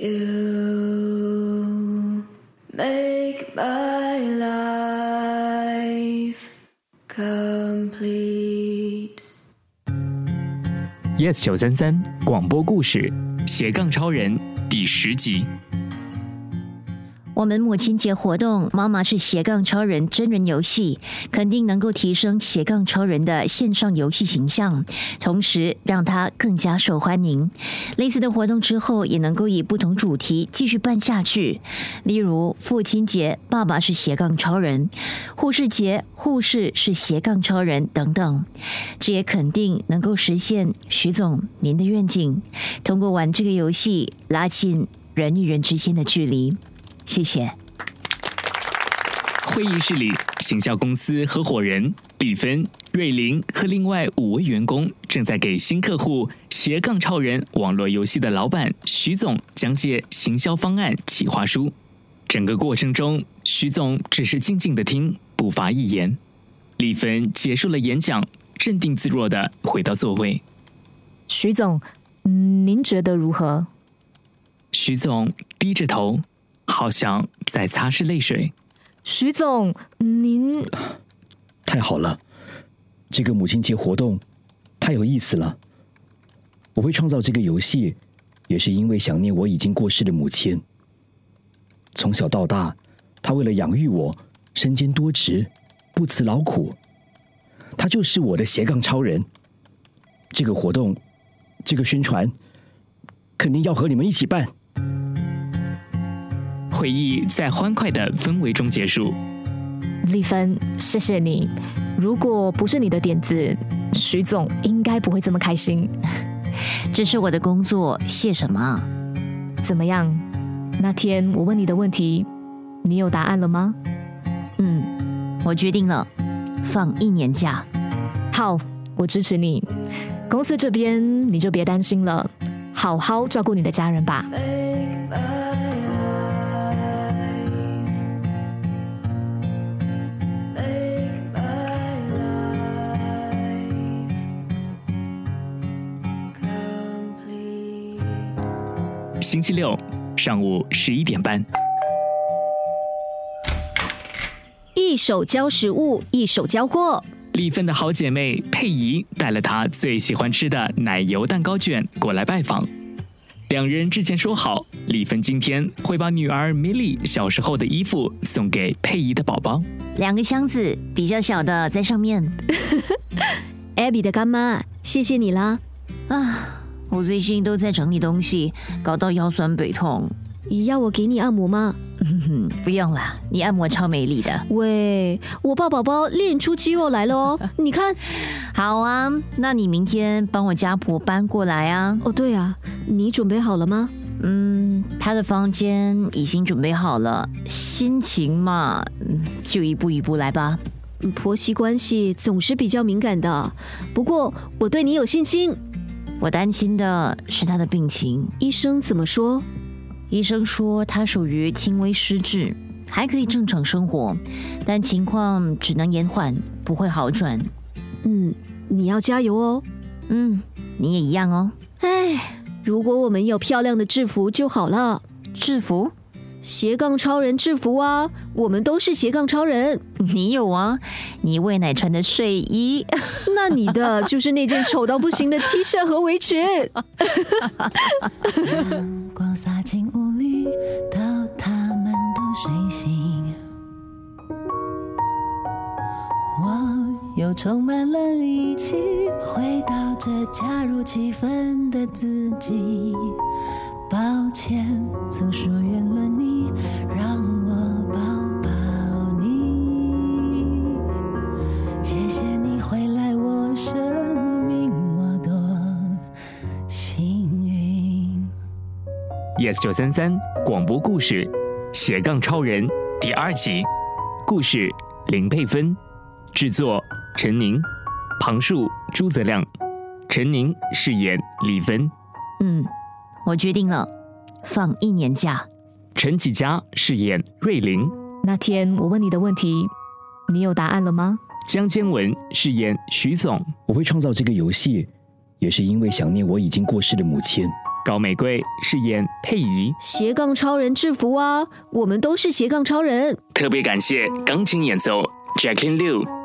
You make my life complete. Yes 九三三广播故事斜杠超人第十集。我们母亲节活动，妈妈是斜杠超人真人游戏，肯定能够提升斜杠超人的线上游戏形象，同时让他更加受欢迎。类似的活动之后，也能够以不同主题继续办下去。例如父亲节，爸爸是斜杠超人；护士节，护士是斜杠超人等等。这也肯定能够实现徐总您的愿景，通过玩这个游戏拉近人与人之间的距离。谢谢。会议室里，行销公司合伙人李芬、瑞林和另外五位员工正在给新客户斜杠超人网络游戏的老板徐总讲解行销方案企划书。整个过程中，徐总只是静静的听，不发一言。李芬结束了演讲，镇定自若的回到座位。徐总，嗯，您觉得如何？徐总低着头。好像在擦拭泪水。徐总，您太好了，这个母亲节活动太有意思了。我会创造这个游戏，也是因为想念我已经过世的母亲。从小到大，她为了养育我，身兼多职，不辞劳苦。她就是我的斜杠超人。这个活动，这个宣传，肯定要和你们一起办。会议在欢快的氛围中结束。丽芬，谢谢你。如果不是你的点子，徐总应该不会这么开心。这是我的工作，谢什么？怎么样？那天我问你的问题，你有答案了吗？嗯，我决定了，放一年假。好，我支持你。公司这边你就别担心了，好好照顾你的家人吧。星期六上午十一点半，一手交食物，一手交货。丽芬的好姐妹佩仪带了她最喜欢吃的奶油蛋糕卷过来拜访。两人之前说好，丽芬今天会把女儿米莉小时候的衣服送给佩仪的宝宝。两个箱子，比较小的在上面。艾比的干妈，谢谢你啦！啊。我最近都在整理东西，搞到腰酸背痛。你要我给你按摩吗？不用啦，你按摩超美丽的。喂，我抱宝宝练出肌肉来了哦，你看。好啊，那你明天帮我家婆搬过来啊。哦，对啊，你准备好了吗？嗯，她的房间已经准备好了。心情嘛，就一步一步来吧。婆媳关系总是比较敏感的，不过我对你有信心。我担心的是他的病情，医生怎么说？医生说他属于轻微失智，还可以正常生活，但情况只能延缓，不会好转。嗯，你要加油哦。嗯，你也一样哦。哎，如果我们有漂亮的制服就好了。制服？斜杠超人制服啊！我们都是斜杠超人。你有啊？你喂奶穿的睡衣，那你的就是那件丑到不行的 T 恤和围裙。光洒进屋里，到他们都睡醒，我又充满了力气，回到这加入气氛的自己。抱歉，曾疏 Yes 九三三广播故事《斜杠超人》第二集，故事林佩芬，制作陈宁，旁述朱泽亮，陈宁饰演李芬。嗯。我决定了，放一年假。陈启佳饰演瑞玲。那天我问你的问题，你有答案了吗？江坚文饰演徐总。我会创造这个游戏，也是因为想念我已经过世的母亲。高玫瑰饰演佩仪，斜杠超人制服啊，我们都是斜杠超人。特别感谢钢琴演奏 Jacqueline Liu。